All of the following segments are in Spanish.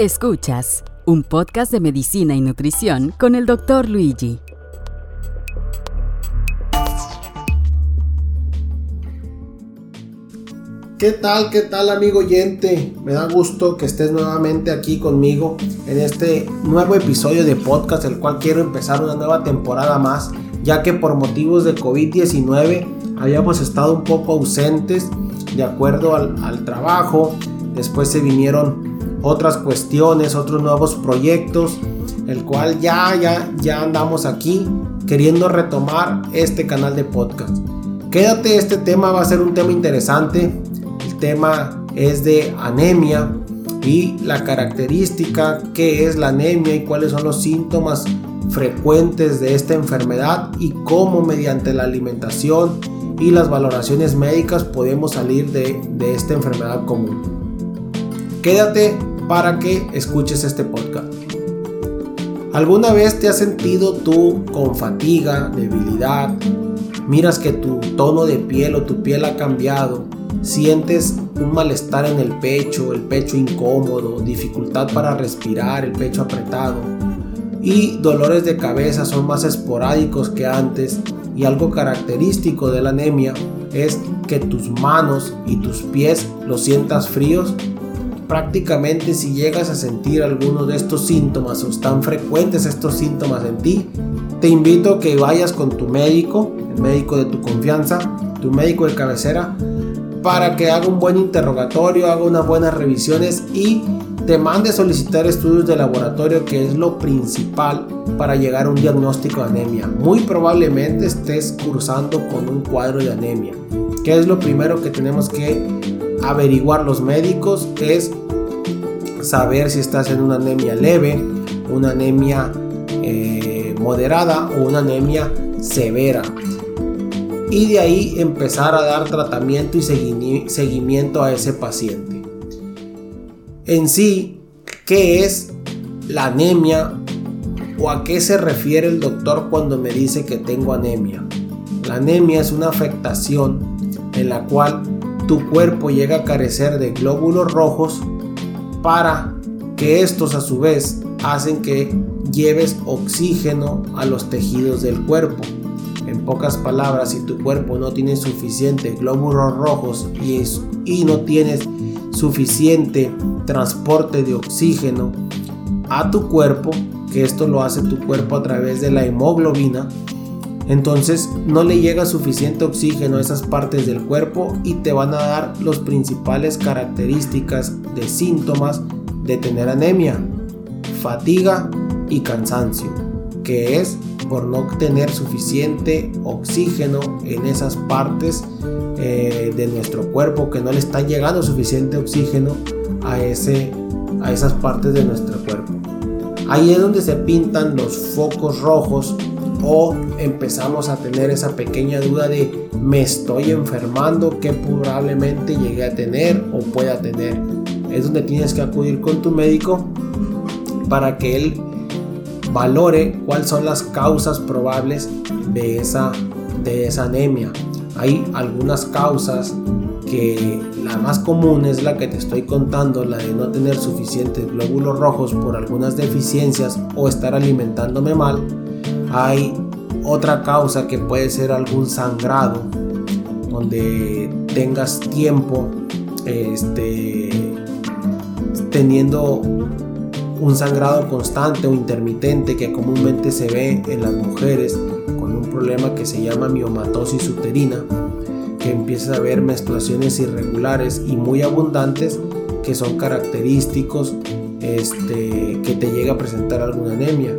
Escuchas un podcast de medicina y nutrición con el doctor Luigi. ¿Qué tal, qué tal amigo oyente? Me da gusto que estés nuevamente aquí conmigo en este nuevo episodio de podcast, el cual quiero empezar una nueva temporada más, ya que por motivos de COVID-19 habíamos estado un poco ausentes de acuerdo al, al trabajo, después se vinieron otras cuestiones, otros nuevos proyectos, el cual ya, ya, ya andamos aquí queriendo retomar este canal de podcast. Quédate, este tema va a ser un tema interesante tema es de anemia y la característica que es la anemia y cuáles son los síntomas frecuentes de esta enfermedad y cómo mediante la alimentación y las valoraciones médicas podemos salir de, de esta enfermedad común. Quédate para que escuches este podcast. ¿Alguna vez te has sentido tú con fatiga, debilidad? Miras que tu tono de piel o tu piel ha cambiado sientes un malestar en el pecho, el pecho incómodo, dificultad para respirar, el pecho apretado y dolores de cabeza son más esporádicos que antes y algo característico de la anemia es que tus manos y tus pies los sientas fríos. Prácticamente si llegas a sentir alguno de estos síntomas o están frecuentes estos síntomas en ti, te invito a que vayas con tu médico, el médico de tu confianza, tu médico de cabecera, para que haga un buen interrogatorio, haga unas buenas revisiones y te mande solicitar estudios de laboratorio que es lo principal para llegar a un diagnóstico de anemia. Muy probablemente estés cursando con un cuadro de anemia. ¿Qué es lo primero que tenemos que averiguar los médicos? Es saber si estás en una anemia leve, una anemia eh, moderada o una anemia severa y de ahí empezar a dar tratamiento y seguimiento a ese paciente. En sí, ¿qué es la anemia o a qué se refiere el doctor cuando me dice que tengo anemia? La anemia es una afectación en la cual tu cuerpo llega a carecer de glóbulos rojos para que estos a su vez hacen que lleves oxígeno a los tejidos del cuerpo. En pocas palabras, si tu cuerpo no tiene suficiente glóbulos rojos y, y no tienes suficiente transporte de oxígeno a tu cuerpo, que esto lo hace tu cuerpo a través de la hemoglobina, entonces no le llega suficiente oxígeno a esas partes del cuerpo y te van a dar las principales características de síntomas de tener anemia, fatiga y cansancio, que es por no tener suficiente oxígeno en esas partes eh, de nuestro cuerpo, que no le está llegando suficiente oxígeno a, ese, a esas partes de nuestro cuerpo. Ahí es donde se pintan los focos rojos o empezamos a tener esa pequeña duda de me estoy enfermando que probablemente llegué a tener o pueda tener. Es donde tienes que acudir con tu médico para que él valore cuáles son las causas probables de esa, de esa anemia. Hay algunas causas que la más común es la que te estoy contando, la de no tener suficientes glóbulos rojos por algunas deficiencias o estar alimentándome mal. Hay otra causa que puede ser algún sangrado, donde tengas tiempo este, teniendo un sangrado constante o intermitente que comúnmente se ve en las mujeres con un problema que se llama miomatosis uterina, que empieza a ver menstruaciones irregulares y muy abundantes que son característicos este, que te llega a presentar alguna anemia.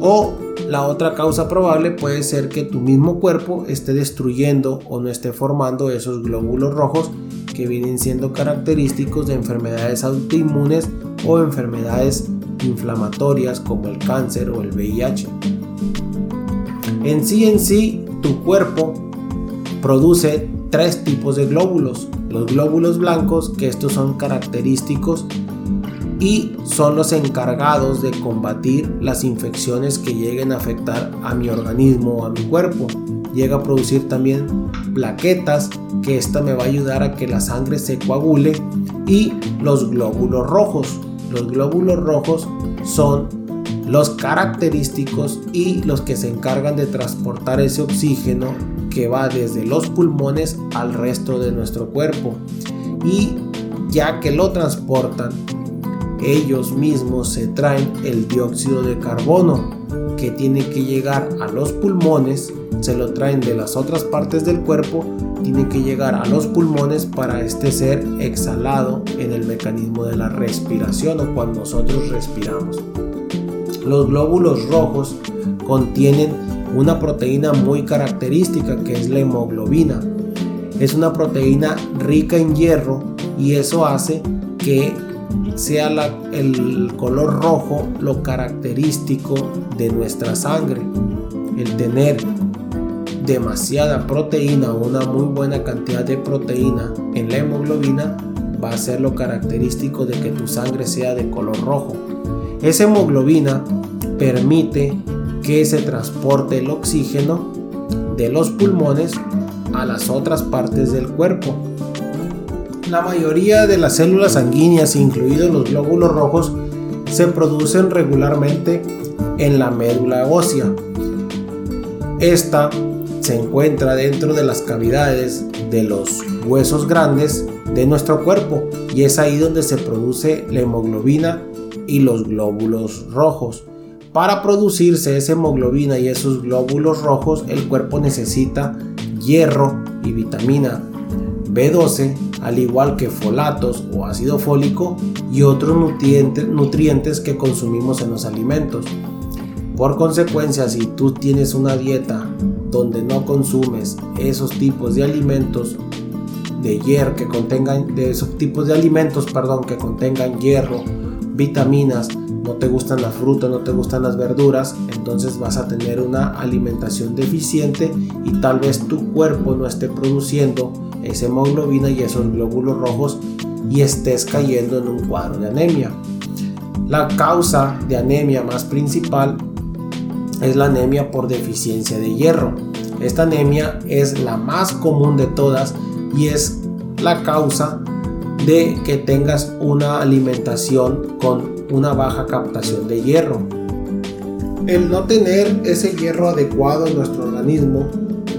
O la otra causa probable puede ser que tu mismo cuerpo esté destruyendo o no esté formando esos glóbulos rojos que vienen siendo característicos de enfermedades autoinmunes o enfermedades inflamatorias como el cáncer o el VIH. En sí en sí, tu cuerpo produce tres tipos de glóbulos. Los glóbulos blancos, que estos son característicos y son los encargados de combatir las infecciones que lleguen a afectar a mi organismo o a mi cuerpo. Llega a producir también plaquetas, que esta me va a ayudar a que la sangre se coagule y los glóbulos rojos los glóbulos rojos son los característicos y los que se encargan de transportar ese oxígeno que va desde los pulmones al resto de nuestro cuerpo. Y ya que lo transportan, ellos mismos se traen el dióxido de carbono que tiene que llegar a los pulmones, se lo traen de las otras partes del cuerpo, tiene que llegar a los pulmones para este ser exhalado en el mecanismo de la respiración o cuando nosotros respiramos. Los glóbulos rojos contienen una proteína muy característica que es la hemoglobina. Es una proteína rica en hierro y eso hace que sea el color rojo lo característico de nuestra sangre. El tener demasiada proteína o una muy buena cantidad de proteína en la hemoglobina va a ser lo característico de que tu sangre sea de color rojo. Esa hemoglobina permite que se transporte el oxígeno de los pulmones a las otras partes del cuerpo. La mayoría de las células sanguíneas, incluidos los glóbulos rojos, se producen regularmente en la médula ósea. Esta se encuentra dentro de las cavidades de los huesos grandes de nuestro cuerpo y es ahí donde se produce la hemoglobina y los glóbulos rojos. Para producirse esa hemoglobina y esos glóbulos rojos, el cuerpo necesita hierro y vitamina B12, al igual que folatos o ácido fólico y otros nutrientes, nutrientes que consumimos en los alimentos. Por consecuencia, si tú tienes una dieta donde no consumes esos tipos de alimentos de hierro que contengan de esos tipos de alimentos, perdón, que contengan hierro, vitaminas, no te gustan las frutas, no te gustan las verduras, entonces vas a tener una alimentación deficiente y tal vez tu cuerpo no esté produciendo esa hemoglobina y esos glóbulos rojos y estés cayendo en un cuadro de anemia. La causa de anemia más principal es la anemia por deficiencia de hierro. Esta anemia es la más común de todas y es la causa de que tengas una alimentación con una baja captación de hierro. El no tener ese hierro adecuado en nuestro organismo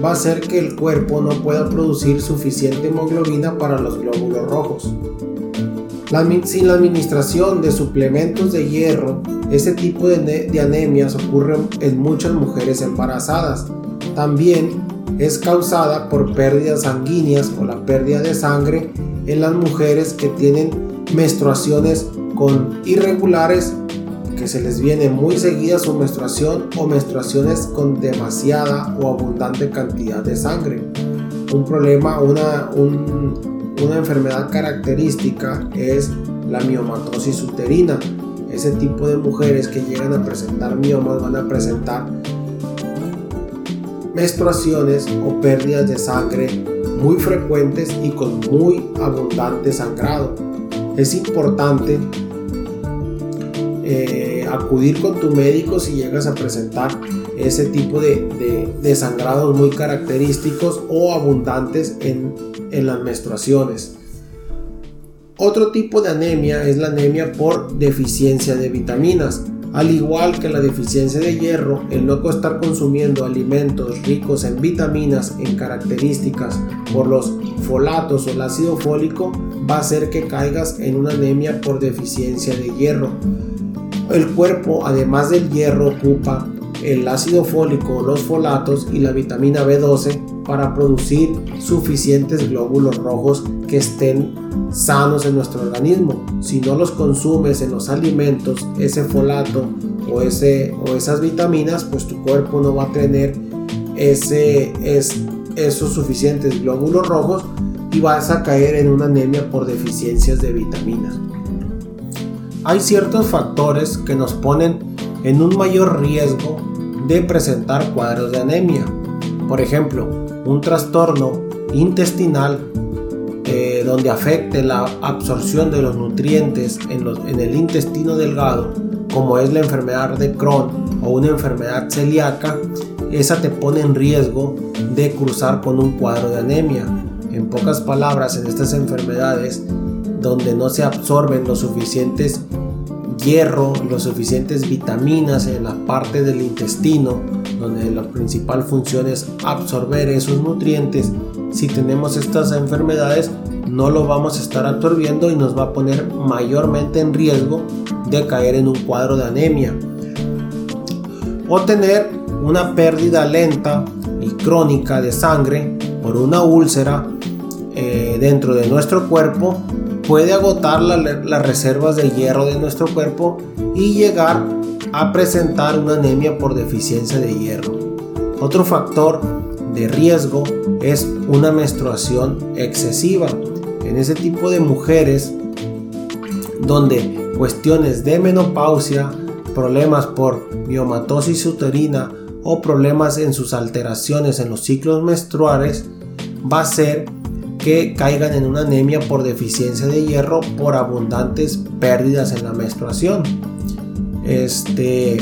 va a hacer que el cuerpo no pueda producir suficiente hemoglobina para los glóbulos rojos. sin la administración de suplementos de hierro, ese tipo de, anemias ocurren en muchas mujeres embarazadas. También es causada por pérdidas sanguíneas o la pérdida de sangre en las mujeres que tienen menstruaciones con irregulares que se les viene muy seguida su menstruación o menstruaciones con demasiada o abundante cantidad de sangre. Un problema, una, una enfermedad característica es la miomatosis uterina. Ese tipo de mujeres que llegan a presentar miomas van a presentar menstruaciones o pérdidas de sangre muy frecuentes y con muy abundante sangrado. Es importante eh, acudir con tu médico si llegas a presentar ese tipo de, de, sangrados muy característicos o abundantes en, en las menstruaciones. Otro tipo de anemia es la anemia por deficiencia de vitaminas. Al igual que la deficiencia de hierro, el no estar consumiendo alimentos ricos en vitaminas en características por los folatos o el ácido fólico va a hacer que caigas en una anemia por deficiencia de hierro. El cuerpo, además del hierro, ocupa el ácido fólico, los folatos y la vitamina B12 para producir suficientes glóbulos rojos que estén sanos en nuestro organismo. Si no los consumes en los alimentos, ese folato o, ese, o esas vitaminas, pues tu cuerpo no va a tener ese, es, esos suficientes glóbulos rojos y vas a caer en una anemia por deficiencias de vitaminas hay ciertos factores que nos ponen en un mayor riesgo de presentar cuadros de anemia. Por ejemplo, un trastorno intestinal eh, donde afecte la absorción de los nutrientes en, en el intestino delgado, como es la enfermedad de Crohn o una enfermedad celíaca, esa te pone en riesgo de cruzar con un cuadro de anemia. En pocas palabras, en estas enfermedades donde no se absorben los suficientes hierro, los suficientes vitaminas en la parte del intestino, donde la principal función es absorber esos nutrientes. Si tenemos estas enfermedades, no lo vamos a estar absorbiendo y nos va a poner mayormente en riesgo de caer en un cuadro de anemia. O tener una pérdida lenta y crónica de sangre por una úlcera eh, dentro de nuestro cuerpo puede agotar las reservas de hierro de nuestro cuerpo y llegar a presentar una anemia por deficiencia de hierro. Otro factor de riesgo es una menstruación excesiva. En ese tipo de mujeres donde cuestiones de menopausia, problemas por miomatosis uterina o problemas en sus alteraciones en los ciclos menstruales va a ser que caigan en una anemia por deficiencia de hierro por abundantes pérdidas en la menstruación. Este,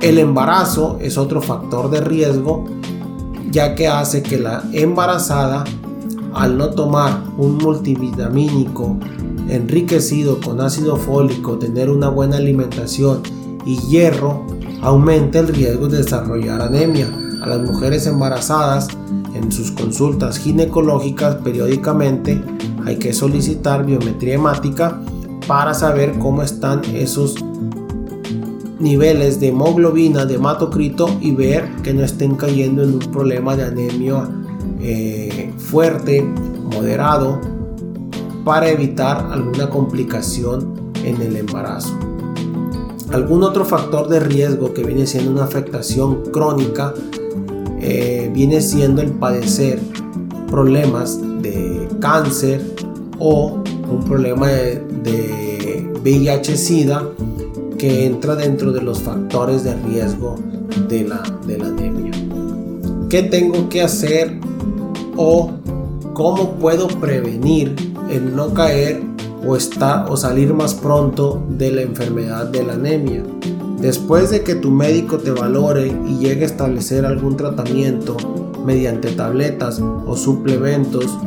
el embarazo es otro factor de riesgo ya que hace que la embarazada al no tomar un multivitamínico enriquecido con ácido fólico, tener una buena alimentación y hierro, aumente el riesgo de desarrollar anemia. A las mujeres embarazadas en sus consultas ginecológicas periódicamente hay que solicitar biometría hemática para saber cómo están esos niveles de hemoglobina, de hematocrito y ver que no estén cayendo en un problema de anemia eh, fuerte, moderado, para evitar alguna complicación en el embarazo. Algún otro factor de riesgo que viene siendo una afectación crónica eh, viene siendo el padecer problemas de cáncer o un problema de, de VIH-Sida que entra dentro de los factores de riesgo de la, de la anemia. ¿Qué tengo que hacer o cómo puedo prevenir el no caer o, estar, o salir más pronto de la enfermedad de la anemia? Después de que tu médico te valore y llegue a establecer algún tratamiento mediante tabletas o suplementos,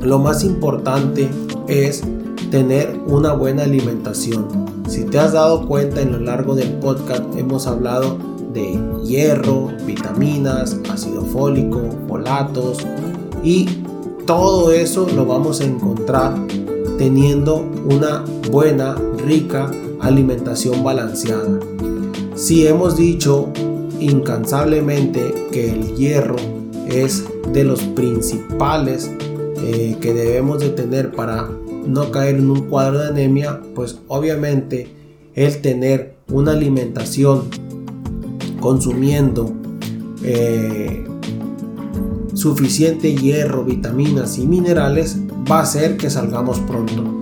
lo más importante es tener una buena alimentación. Si te has dado cuenta en lo largo del podcast hemos hablado de hierro, vitaminas, ácido fólico, folatos y todo eso lo vamos a encontrar teniendo una buena, rica alimentación balanceada. Si hemos dicho incansablemente que el hierro es de los principales eh, que debemos de tener para no caer en un cuadro de anemia, pues obviamente el tener una alimentación consumiendo eh, suficiente hierro, vitaminas y minerales va a hacer que salgamos pronto.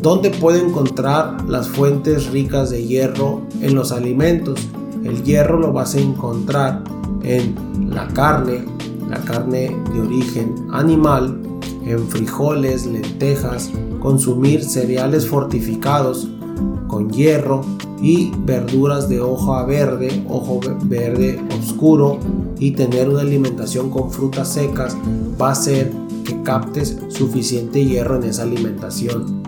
¿Dónde puede encontrar las fuentes ricas de hierro en los alimentos? El hierro lo vas a encontrar en la carne, la carne de origen animal, en frijoles, lentejas, consumir cereales fortificados con hierro y verduras de hoja verde, ojo verde oscuro y tener una alimentación con frutas secas va a hacer que captes suficiente hierro en esa alimentación.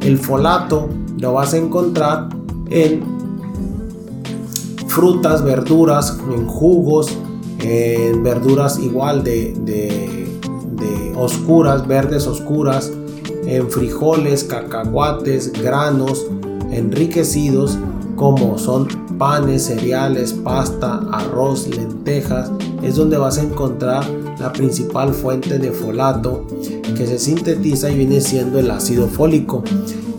El folato lo vas a encontrar en frutas, verduras, en jugos, en verduras igual de, de, oscuras, verdes oscuras, en frijoles, cacahuates, granos enriquecidos como son panes, cereales, pasta, arroz, lentejas, es donde vas a encontrar la principal fuente de folato que se sintetiza y viene siendo el ácido fólico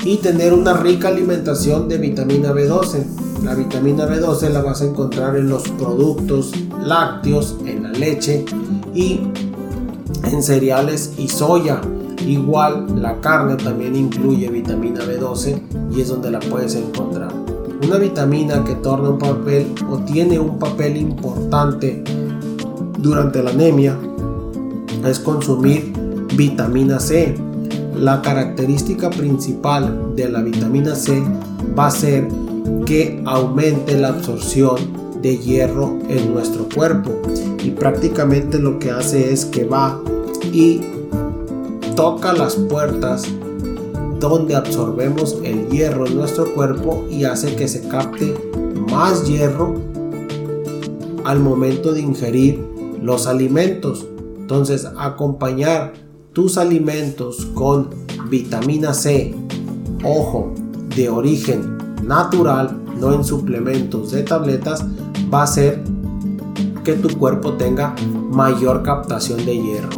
y tener una rica alimentación de vitamina B12. La vitamina B12 la vas a encontrar en los productos lácteos, en la leche y en cereales y soya. Igual la carne también incluye vitamina B12 y es donde la puedes encontrar. Una vitamina que torna un papel o tiene un papel importante durante la anemia es consumir vitamina C. La característica principal de la vitamina C va a ser que aumente la absorción de hierro en nuestro cuerpo y prácticamente lo que hace es que va y toca las puertas donde absorbemos el hierro en nuestro cuerpo y hace que se capte más hierro al momento de ingerir los alimentos. Entonces, acompañar tus alimentos con vitamina C, ojo, de origen natural, no en suplementos de tabletas, va a hacer que tu cuerpo tenga mayor captación de hierro.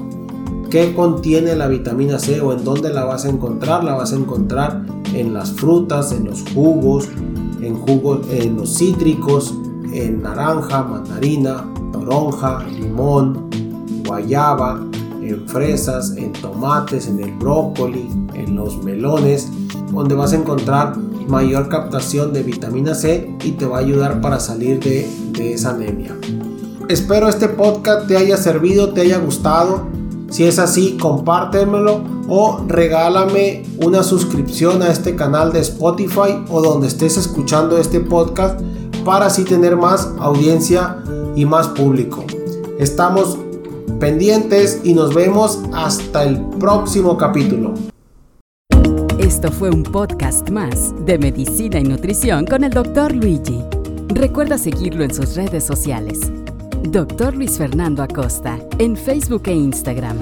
¿Qué contiene la vitamina C o en dónde la vas a encontrar? La vas a encontrar en las frutas, en los jugos, en jugos, en los cítricos, en naranja, mandarina, toronja, limón, en fresas, en tomates, en el brócoli, en los melones, donde vas a encontrar mayor captación de vitamina C y te va a ayudar para salir de, de esa anemia. Espero este podcast te haya servido, te haya gustado. Si es así, compártemelo o regálame una suscripción a este canal de Spotify o donde estés escuchando este podcast para así tener más audiencia y más público. Estamos pendientes y nos vemos hasta el próximo capítulo. Esto fue un podcast más de Medicina y Nutrición con el Dr. Luigi. Recuerda seguirlo en sus redes sociales. Dr. Luis Fernando Acosta en Facebook e Instagram.